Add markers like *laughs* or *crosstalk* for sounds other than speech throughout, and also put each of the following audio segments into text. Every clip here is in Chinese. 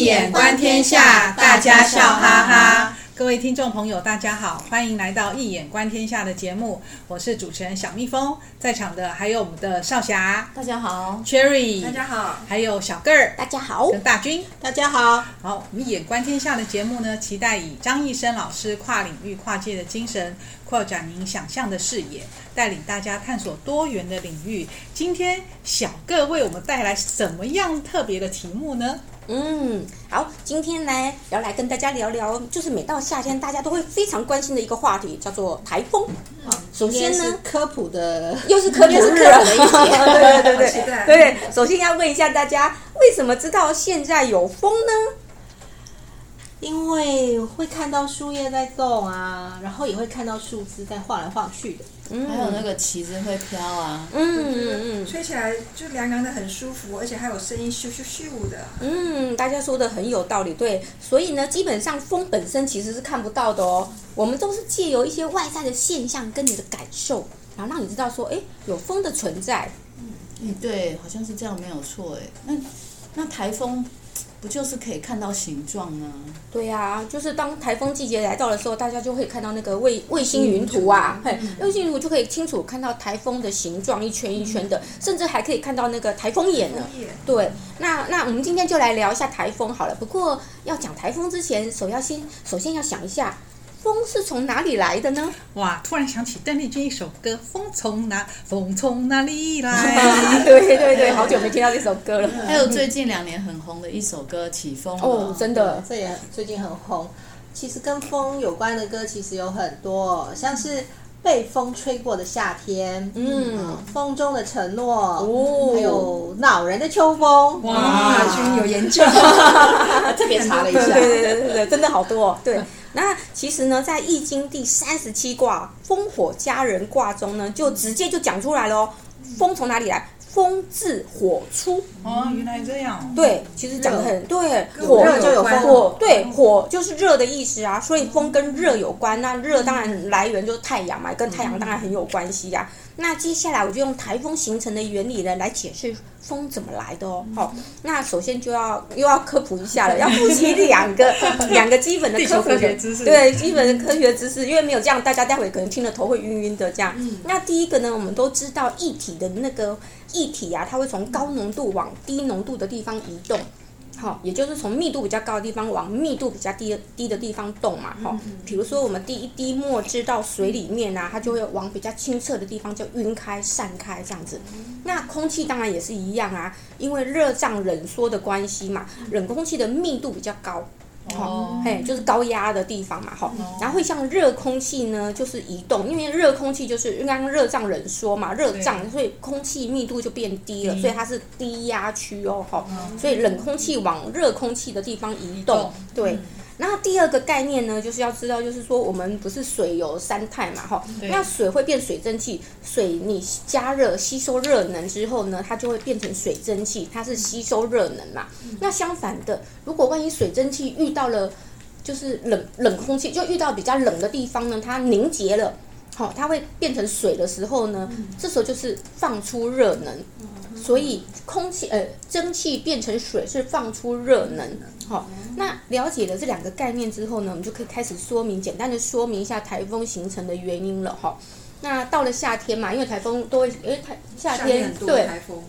易眼观天下，大家笑哈哈。各位听众朋友，大家好，欢迎来到《一眼观天下》的节目，我是主持人小蜜蜂，在场的还有我们的少霞，大家好；Cherry，大家好；还有小个儿，大家好；跟大军，大家好。好，《我们《一眼观天下》的节目呢，期待以张易生老师跨领域、跨界的精神，扩展您想象的视野，带领大家探索多元的领域。今天小个为我们带来什么样特别的题目呢？嗯，好，今天呢要来跟大家聊聊，就是每到夏天大家都会非常关心的一个话题，叫做台风。嗯、首先呢，科普的又是科普 *laughs* 日的一节，对对对对对。首先要问一下大家，为什么知道现在有风呢？因为会看到树叶在动啊，然后也会看到树枝在晃来晃去的。嗯，还有那个旗子会飘啊，嗯嗯嗯，吹起来就凉凉的，很舒服，而且还有声音咻咻咻的。嗯，大家说的很有道理，对。所以呢，基本上风本身其实是看不到的哦，我们都是借由一些外在的现象跟你的感受，然后让你知道说，哎，有风的存在。嗯，对，好像是这样，没有错，哎。那那台风。不就是可以看到形状呢？对呀、啊，就是当台风季节来到的时候，大家就会看到那个卫卫星云图啊，嘿，卫星云图就可以清楚看到台风的形状，一圈一圈的，甚至还可以看到那个台风眼呢。对，那那我们今天就来聊一下台风好了。不过要讲台风之前，首要先首先要想一下。风是从哪里来的呢？哇！突然想起邓丽君一首歌，《风从哪风从哪里来》。*laughs* 对对对，好久没听到这首歌了。还有最近两年很红的一首歌《起风》哦，真的，这也最近很红。其实跟风有关的歌其实有很多，像是被风吹过的夏天，嗯，风中的承诺，哦，还有恼人的秋风。哇，大军有研究，*laughs* 特别查了一下，对对对对对，真的好多，对。那其实呢，在《易经》第三十七卦“风火家人”卦中呢，就直接就讲出来了哦。风从哪里来？风自火出。哦，原来这样。对，其实讲的很对。火就有风，火对火就是热的意思啊，所以风跟热有关。那热当然来源就是太阳嘛，跟太阳当然很有关系呀、啊。那接下来我就用台风形成的原理呢来解释风怎么来的哦。好，那首先就要又要科普一下了，*laughs* 要复习两个两个基本的科普的知识。对，基本的科学知识，因为没有这样，大家待会可能听了头会晕晕的这样。那第一个呢，我们都知道液体的那个液体啊，它会从高浓度往低浓度的地方移动。好，也就是从密度比较高的地方往密度比较低的低的地方动嘛。好，比如说我们滴一滴墨汁到水里面啊，它就会往比较清澈的地方就晕开散开这样子。那空气当然也是一样啊，因为热胀冷缩的关系嘛，冷空气的密度比较高。哦，嘿，就是高压的地方嘛，哈，然后会像热空气呢，就是移动，因为热空气就是刚刚热胀冷缩嘛，热胀，所以空气密度就变低了，所以它是低压区哦，哈，所以冷空气往热空气的地方移动，对。然后第二个概念呢，就是要知道，就是说我们不是水有三态嘛，哈，那水会变水蒸气，水你加热吸收热能之后呢，它就会变成水蒸气，它是吸收热能嘛。那相反的，如果万一水蒸气遇到了就是冷冷空气，就遇到比较冷的地方呢，它凝结了，好，它会变成水的时候呢，这时候就是放出热能。所以空气呃蒸汽变成水是放出热能，好，那了解了这两个概念之后呢，我们就可以开始说明，简单的说明一下台风形成的原因了哈。那到了夏天嘛，因为台风都会，诶，台夏天对台风。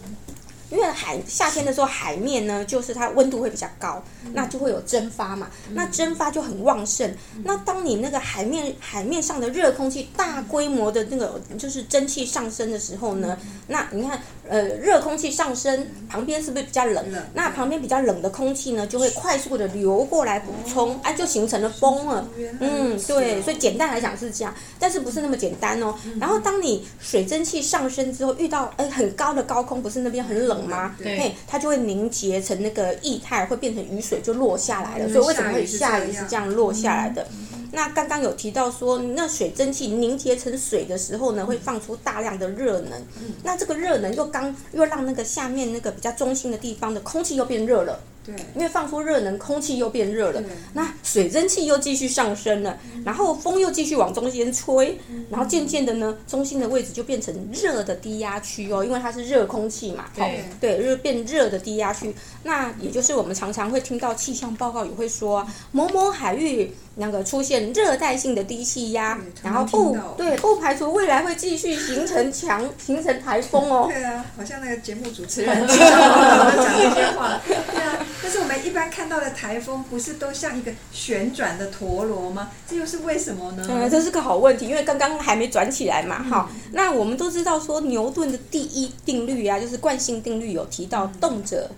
因为海夏天的时候，海面呢，就是它温度会比较高，那就会有蒸发嘛，那蒸发就很旺盛。那当你那个海面海面上的热空气大规模的那个就是蒸汽上升的时候呢，那你看，呃，热空气上升，旁边是不是比较冷？那旁边比较冷的空气呢，就会快速的流过来补充，哎，就形成了风了。嗯，对，所以简单来讲是这样，但是不是那么简单哦。然后当你水蒸气上升之后，遇到哎很高的高空，不是那边很冷。吗？对，它就会凝结成那个液态，会变成雨水，就落下来了。所以为什么会下雨是这样落下来的？那刚刚有提到说，那水蒸气凝结成水的时候呢，会放出大量的热能。那这个热能又刚又让那个下面那个比较中心的地方的空气又变热了。对，因为放出热能，空气又变热了，那水蒸气又继续上升了，然后风又继续往中间吹，然后渐渐的呢，中心的位置就变成热的低压区哦，因为它是热空气嘛，对对，热变热的低压区，那也就是我们常常会听到气象报告也会说某某海域。那个出现热带性的低气压，然后不对，不排除未来会继续形成强 *laughs* 形成台风哦。对啊，好像那个节目主持人 *laughs* 讲这些话。*laughs* 对啊，但是我们一般看到的台风，不是都像一个旋转的陀螺吗？这又是为什么呢？嗯，这是个好问题，因为刚刚还没转起来嘛。哈、嗯，那我们都知道说牛顿的第一定律啊，就是惯性定律有提到动者。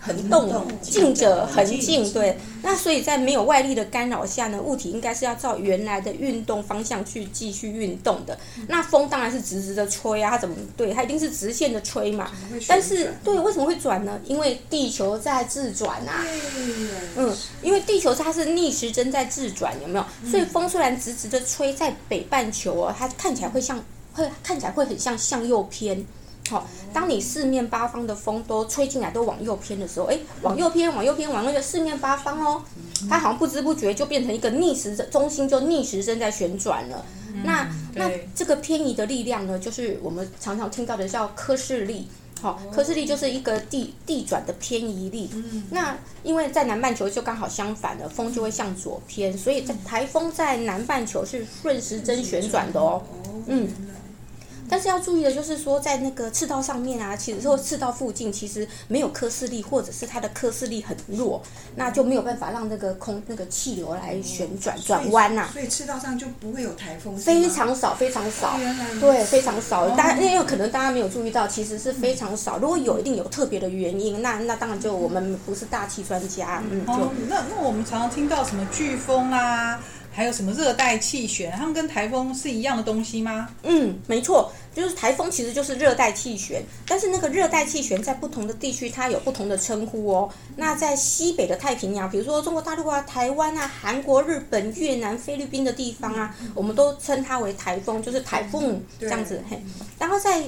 恒动，静者恒静。对，那所以在没有外力的干扰下呢，物体应该是要照原来的运动方向去继续运动的。那风当然是直直的吹啊，它怎么对？它一定是直线的吹嘛。但是，对，为什么会转呢？因为地球在自转啊。嗯，因为地球它是逆时针在自转，有没有？所以风虽然直直的吹在北半球哦，它看起来会像，会看起来会很像向右偏。好，当你四面八方的风都吹进来，都往右偏的时候，哎，往右偏，往右偏，往那个四面八方哦，它好像不知不觉就变成一个逆时针，中心就逆时针在旋转了。那那这个偏移的力量呢，就是我们常常听到的叫科氏力。好，科氏力就是一个地地转的偏移力。那因为在南半球就刚好相反了，风就会向左偏，所以在台风在南半球是顺时针旋转的哦。嗯。但是要注意的就是说，在那个赤道上面啊，其实说赤道附近其实没有科氏力，或者是它的科氏力很弱，那就没有办法让那个空那个气流来旋转转弯呐。所以赤道上就不会有台风。非常少，非常少。对，非常少。大家因为可能大家没有注意到，其实是非常少。如果有，一定有特别的原因。那那当然就我们不是大气专家，嗯，就那那我们常常听到什么飓风啊。还有什么热带气旋？它们跟台风是一样的东西吗？嗯，没错，就是台风其实就是热带气旋，但是那个热带气旋在不同的地区它有不同的称呼哦。那在西北的太平洋，比如说中国大陆啊、台湾啊、韩国、日本、越南、菲律宾的地方啊，我们都称它为台风，就是台风这样子。嘿，然后在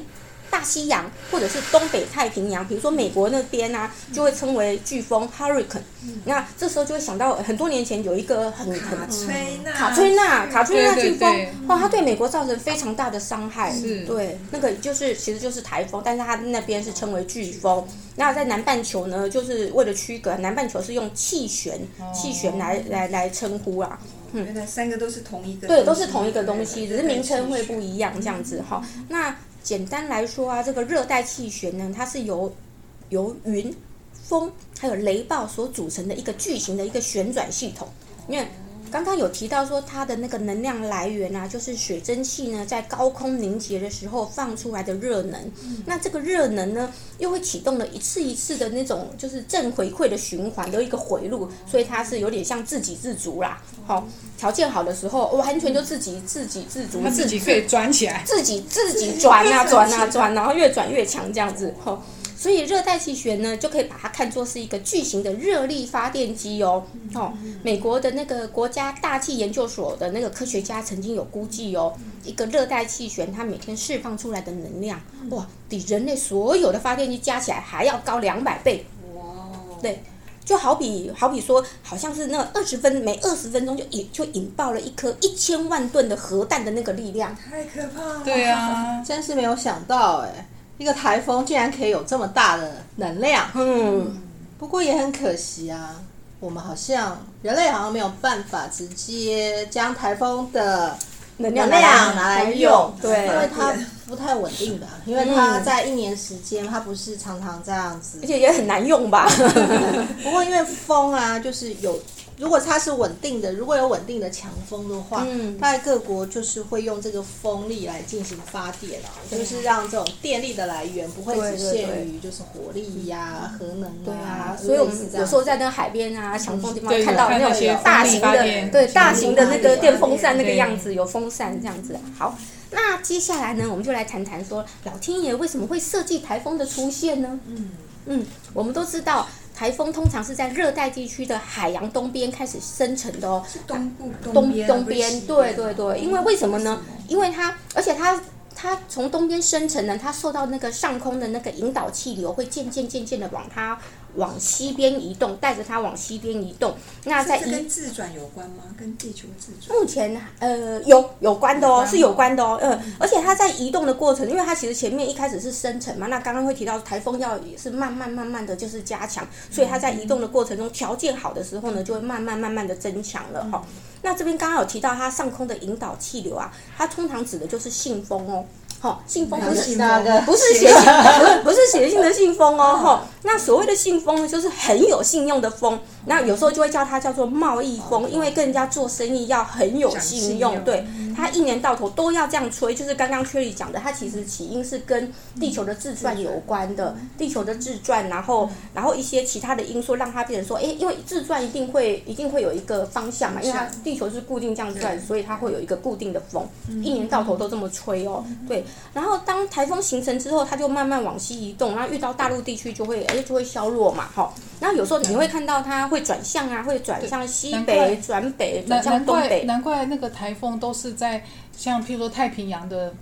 大西洋或者是东北太平洋，比如说美国那边啊，就会称为飓风 （hurricane）。那这时候就会想到很多年前有一个很很卡崔娜卡崔娜卡崔娜飓风，哇，它对美国造成非常大的伤害。是，对，那个就是其实就是台风，但是它那边是称为飓风。那在南半球呢，就是为了区隔，南半球是用气旋气旋来来来称呼啊。嗯，原来三个都是同一个，对，都是同一个东西，只是名称会不一样这样子哈。那简单来说啊，这个热带气旋呢，它是由由云、风还有雷暴所组成的一个巨型的一个旋转系统，因为。刚刚有提到说它的那个能量来源啊，就是水蒸气呢在高空凝结的时候放出来的热能。那这个热能呢，又会启动了一次一次的那种就是正回馈的循环的一个回路，所以它是有点像自给自足啦。好，条件好的时候，完全就自己自给自足，自己可以转起来，自己自己转啊转啊转，然后越转越强这样子。好。所以热带气旋呢，就可以把它看作是一个巨型的热力发电机哦。哦，美国的那个国家大气研究所的那个科学家曾经有估计哦，一个热带气旋它每天释放出来的能量，哇，比人类所有的发电机加起来还要高两百倍。哇，对，就好比好比说，好像是那二十分每二十分钟就引就引爆了一颗一千万吨的核弹的那个力量，太可怕了。对啊，*laughs* 真是没有想到哎。一个台风竟然可以有这么大的能量，嗯，不过也很可惜啊，我们好像人类好像没有办法直接将台风的能量拿来用，对，因为它不太稳定的，因为它在一年时间，它不是常常这样子，而且也很难用吧。不过因为风啊，就是有。如果它是稳定的，如果有稳定的强风的话，嗯，大概各国就是会用这个风力来进行发电啊，就是让这种电力的来源不会只限于就是火力呀、啊、核能啊。对啊，所以我们有时候在那个海边啊、强风地方看到那种大型的，对大型的那个电风扇那个样子，有风扇这样子。好，那接下来呢，我们就来谈谈说，老天爷为什么会设计台风的出现呢？嗯嗯，我们都知道。台风通常是在热带地区的海洋东边开始生成的哦，是东部东东东边，对对对，因为为什么呢？因为它，而且它它从东边生成呢，它受到那个上空的那个引导气流会渐渐渐渐的往它往西边移动，带着它往西边移动。那在移跟自转有关吗？跟地球自转？目前呃有有关的哦，是有关的哦，嗯、呃，而且它在移动的过程，因为它其实前面一开始是生成嘛，那刚刚会提到台风要也是慢慢慢慢的就是加强，所以它在移动的过程中条件好的时候呢，就会慢慢慢慢的增强了哈、哦。那这边刚刚有提到它上空的引导气流啊，它通常指的就是信风哦。好、哦，信封不是那个，不是写信，*laughs* 不是不是写信的信封哦。哈、哦，那所谓的信封呢，就是很有信用的风。那有时候就会叫它叫做贸易风，因为跟人家做生意要很有信用。对，它一年到头都要这样吹。就是刚刚 Cherry 讲的，它其实起因是跟地球的自转有关的，地球的自转，然后然后一些其他的因素让它变成说，哎，因为自转一定会一定会有一个方向嘛，因为它地球是固定这样转，所以它会有一个固定的风，一年到头都这么吹哦。对。然后当台风形成之后，它就慢慢往西移动，然后遇到大陆地区就会哎就会消弱嘛，哈。然后有时候你会看到它会转向啊，会转向西北、转北、转向东北。难怪那个台风都是在像譬如说太平洋的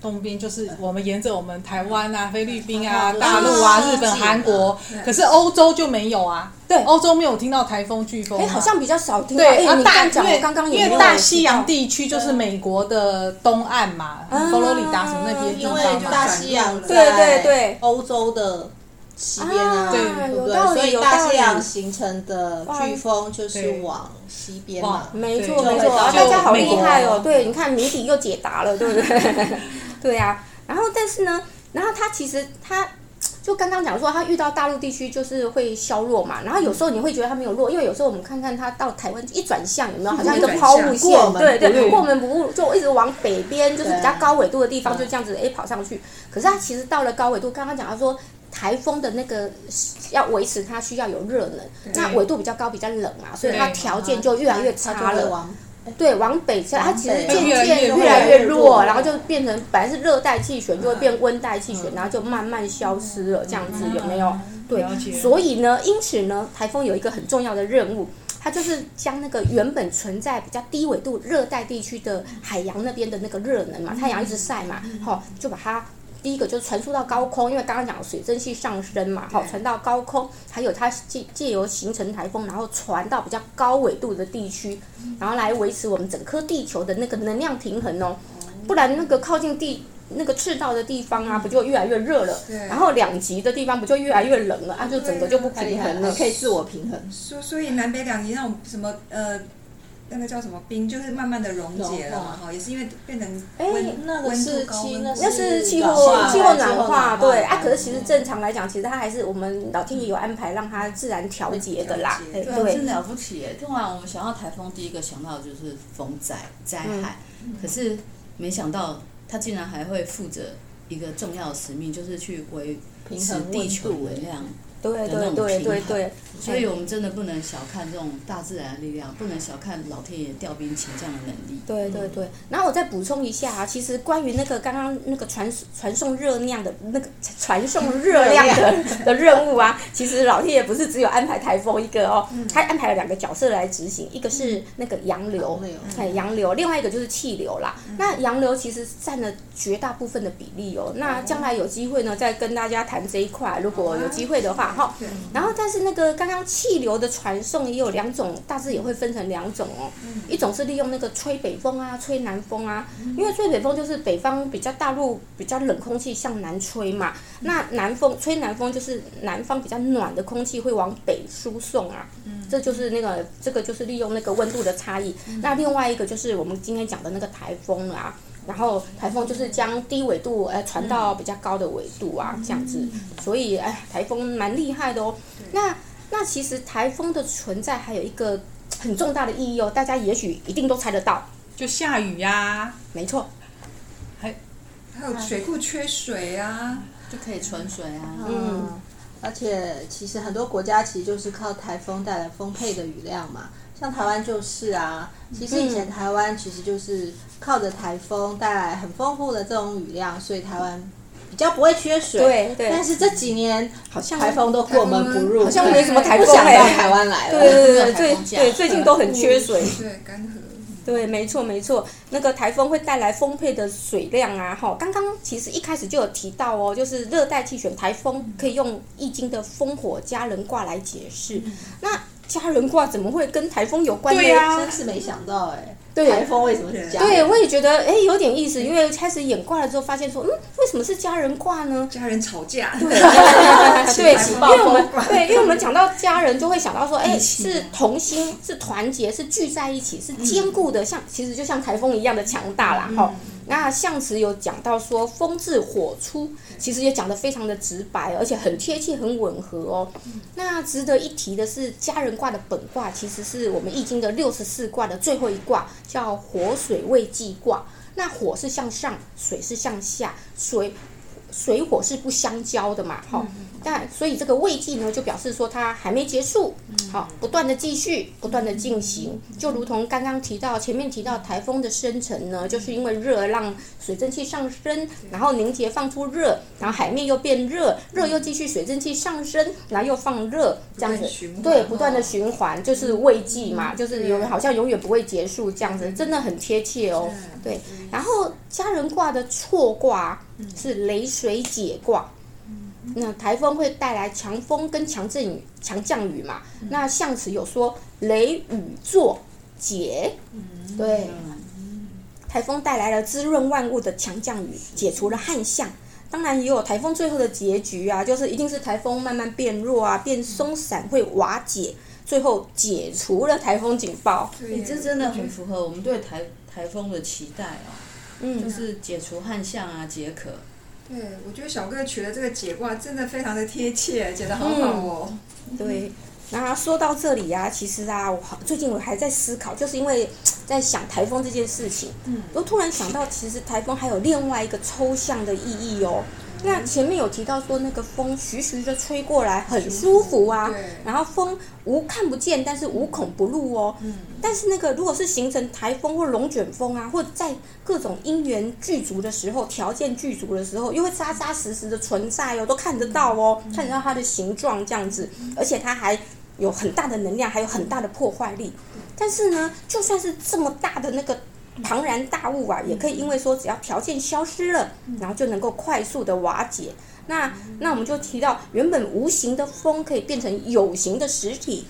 东边，就是我们沿着我们台湾啊、菲律宾啊、大陆啊、日本、韩国，可是欧洲就没有啊。对，欧洲没有听到台风、飓风，哎，好像比较少听到。对，啊，大因为刚刚因为大西洋地区就是美国的东岸嘛，佛罗里达什么那边地方嘛。大西洋对对对，欧洲的西边啊，对不对？所以大西洋形成的飓风就是往西边嘛。没错没错，大家好厉害哦！对，你看谜底又解答了，对不对？*laughs* 对呀，然后但是呢，然后它其实它。就刚刚讲说，它遇到大陆地区就是会削弱嘛，然后有时候你会觉得它没有弱，因为有时候我们看看它到台湾一转向，有没有好像一个抛物线？对对，过门不入，就一直往北边，就是比较高纬度的地方，就这样子哎跑上去。可是它其实到了高纬度，刚刚讲他说台风的那个要维持它需要有热能，那纬度比较高比较冷嘛，所以它条件就越来越差了。对，往北它其实渐渐越来越弱，然后就变成本来是热带气旋，就会变温带气旋，然后就慢慢消失了，这样子有没有？对，所以呢，因此呢，台风有一个很重要的任务，它就是将那个原本存在比较低纬度热带地区的海洋那边的那个热能嘛，太阳一直晒嘛，好，就把它。第一个就是传输到高空，因为刚刚讲水蒸气上升嘛，好，传到高空，还有它借借由形成台风，然后传到比较高纬度的地区，然后来维持我们整颗地球的那个能量平衡哦，不然那个靠近地那个赤道的地方啊，不就越来越热了？然后两极的地方不就越来越冷了？啊，就整个就不平衡了，可以自我平衡。所所以南北两极那种什么呃。那个叫什么冰，就是慢慢的溶解了嘛，哈，也是因为变成温那个是气，那是气候气候暖化，对啊。可是其实正常来讲，其实它还是我们老天爷有安排让它自然调节的啦。对，真了不起耶！通常我们想到台风，第一个想到的就是风灾灾害，可是没想到它竟然还会负责一个重要的使命，就是去维持地球能量。对对对对对，所以我们真的不能小看这种大自然的力量，不能小看老天爷调兵遣将的能力。对对对，然后我再补充一下啊，其实关于那个刚刚那个传传送热量的那个传送 *laughs* 热量的 *laughs* 的任务啊，其实老天爷不是只有安排台风一个哦，他安排了两个角色来执行，一个是那个洋流，哎洋流，另外一个就是气流啦。那洋流其实占了绝大部分的比例哦。那将来有机会呢，再跟大家谈这一块，如果有机会的话。好，然后但是那个刚刚气流的传送也有两种，大致也会分成两种哦。一种是利用那个吹北风啊，吹南风啊，因为吹北风就是北方比较大陆比较冷空气向南吹嘛，那南风吹南风就是南方比较暖的空气会往北输送啊。这就是那个这个就是利用那个温度的差异。那另外一个就是我们今天讲的那个台风啊。然后台风就是将低纬度呃传到比较高的纬度啊，这样子，所以哎，台风蛮厉害的哦。那那其实台风的存在还有一个很重大的意义哦，大家也许一定都猜得到，就下雨呀，没错，还还有水库缺水啊，就可以存水啊。嗯，而且其实很多国家其实就是靠台风带来丰沛的雨量嘛。像台湾就是啊，其实以前台湾其实就是靠着台风带来很丰富的这种雨量，所以台湾比较不会缺水。对对。但是这几年好像台风都过门不入，好像没什么台风想到台湾来了。对对对对，最对最近都很缺水。对，干涸。对，没错没错，那个台风会带来丰沛的水量啊！哈，刚刚其实一开始就有提到哦，就是热带气旋台风可以用易经的风火家人卦来解释。那家人卦怎么会跟台风有关呢？对呀，真是没想到哎。对，台风为什么是家人？对，我也觉得哎有点意思，因为开始演卦了之后，发现说，嗯，为什么是家人卦呢？家人吵架。对，*laughs* 对，因为我们对，因为我们讲到家人，就会想到说，*laughs* 哎，是同心，是团结，是聚在一起，是坚固的，像其实就像台风一样的强大啦，哈。那象辞有讲到说，风自火出，其实也讲得非常的直白，而且很贴切，很吻合哦。那值得一提的是，家人卦的本卦其实是我们易经的六十四卦的最后一卦，叫火水未济卦。那火是向上，水是向下，水。水火是不相交的嘛，好，但所以这个未济呢，就表示说它还没结束，好，不断的继续，不断的进行，就如同刚刚提到前面提到台风的生成呢，就是因为热让水蒸气上升，然后凝结放出热，然后海面又变热，热又继续水蒸气上升，然后又放热，这样子，对，不断的循环，就是未济嘛，就是永远好像永远不会结束这样子，真的很贴切哦，对，然后家人卦的错卦。是雷水解卦，那台风会带来强风跟强阵雨、强降雨嘛？那象辞有说雷雨作解，对，台风带来了滋润万物的强降雨，解除了旱象。当然也有台风最后的结局啊，就是一定是台风慢慢变弱啊，变松散会瓦解，最后解除了台风警报。你这真的很符合我们对台台风的期待哦。嗯，就是解除旱象啊，解渴。对，我觉得小哥取的这个解卦真的非常的贴切，解得好好哦。嗯、对，那说到这里啊，其实啊，我最近我还在思考，就是因为在想台风这件事情，嗯，我突然想到，其实台风还有另外一个抽象的意义哦。那前面有提到说，那个风徐徐的吹过来，很舒服啊。然后风无看不见，但是无孔不入哦。嗯。但是那个如果是形成台风或龙卷风啊，或在各种因缘具足的时候，条件具足的时候，又会扎扎实实的存在哦，都看得到哦，看得到它的形状这样子，而且它还有很大的能量，还有很大的破坏力。但是呢，就算是这么大的那个。庞然大物啊，也可以因为说只要条件消失了，然后就能够快速的瓦解。那那我们就提到，原本无形的风可以变成有形的实体，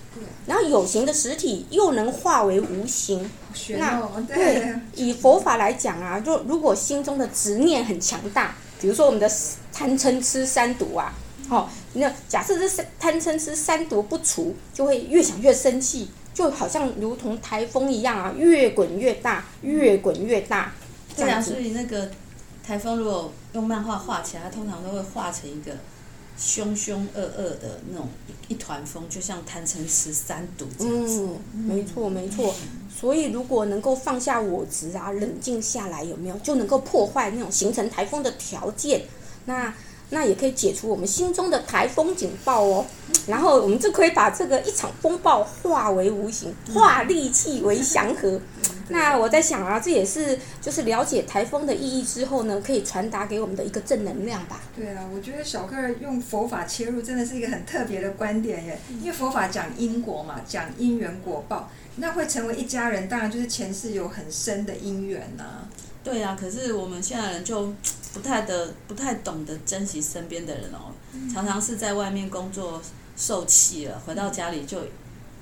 然后有形的实体又能化为无形。那对，以佛法来讲啊，就如果心中的执念很强大，比如说我们的贪嗔痴三毒啊，好，那假设这贪嗔痴三毒不除，就会越想越生气。就好像如同台风一样啊，越滚越大，越滚越大。对啊，所以那个台风如果用漫画画起来，它通常都会画成一个凶凶恶恶的那种一团风，就像贪嗔痴三毒这样子。嗯，没错没错。所以如果能够放下我执啊，冷静下来，有没有就能够破坏那种形成台风的条件？那。那也可以解除我们心中的台风警报哦，然后我们就可以把这个一场风暴化为无形，化戾气为祥和。那我在想啊，这也是就是了解台风的意义之后呢，可以传达给我们的一个正能量吧。对啊，我觉得小个用佛法切入，真的是一个很特别的观点耶。因为佛法讲因果嘛，讲因缘果报，那会成为一家人，当然就是前世有很深的因缘呐、啊。对啊，可是我们现在人就不太的、不太懂得珍惜身边的人哦，常常是在外面工作受气了，回到家里就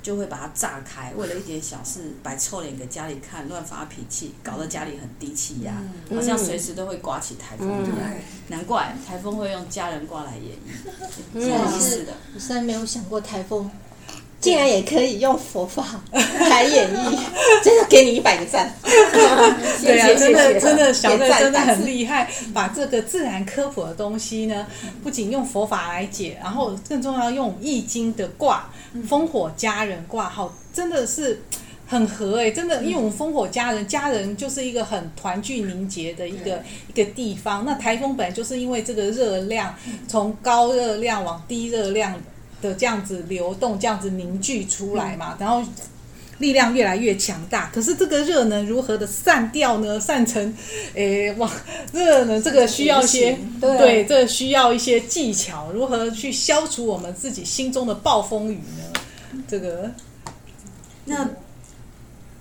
就会把它炸开，为了一点小事摆臭脸给家里看，乱发脾气，搞得家里很低气压，好像随时都会刮起台风来。难怪台风会用家人挂来演绎，*laughs* 是是的。我虽然没有想过台风。竟然也可以用佛法来演绎，*laughs* 真的给你一百个赞！*laughs* 对啊，真的真的小赞真的很厉害，把这个自然科普的东西呢，不仅用佛法来解，然后更重要用易经的卦，烽火家人卦号，真的是很合哎，真的，因为我们烽火家人，家人就是一个很团聚凝结的一个一个地方。那台风本来就是因为这个热量从高热量往低热量。的这样子流动，这样子凝聚出来嘛，然后力量越来越强大。可是这个热能如何的散掉呢？散成，诶，哇，热能？这个需要一些，对，对，这个需要一些技巧，如何去消除我们自己心中的暴风雨呢？这个，那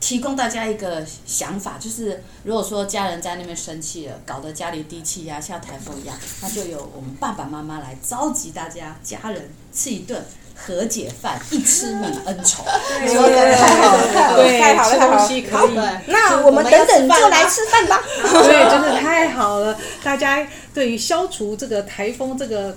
提供大家一个想法，就是如果说家人在那边生气了，搞得家里低气压像台风一样，那就由我们爸爸妈妈来召集大家家人吃一顿和解饭，一吃泯恩仇。对，太好了，太好了，太好了，太好了。可以。那我们等等就来吃饭吧。对，真的太好了。大家对于消除这个台风这个。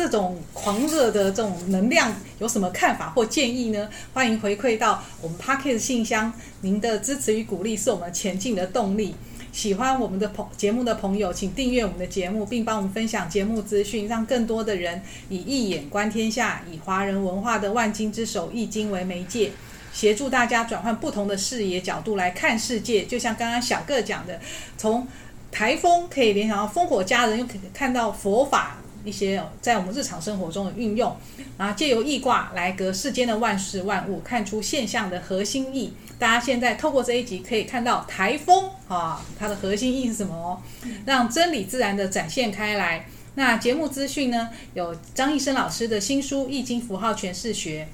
这种狂热的这种能量有什么看法或建议呢？欢迎回馈到我们 Podcast 信箱，您的支持与鼓励是我们前进的动力。喜欢我们的朋节目的朋友，请订阅我们的节目，并帮我们分享节目资讯，让更多的人以一眼观天下，以华人文化的万经之首《易经》为媒介，协助大家转换不同的视野角度来看世界。就像刚刚小个讲的，从台风可以联想到烽火家人，又可以看到佛法。一些在我们日常生活中的运用，然后借由易卦来隔世间的万事万物，看出现象的核心意。大家现在透过这一集可以看到台风啊，它的核心意是什么哦？让真理自然的展现开来。那节目资讯呢，有张易生老师的新书《易经符号诠释学》，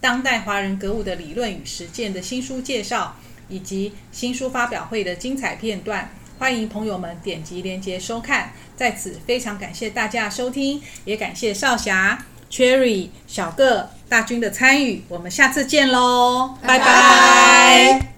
当代华人格物的理论与实践的新书介绍，以及新书发表会的精彩片段。欢迎朋友们点击链接收看，在此非常感谢大家收听，也感谢少侠、Cherry、小个、大军的参与，我们下次见喽，拜拜。拜拜。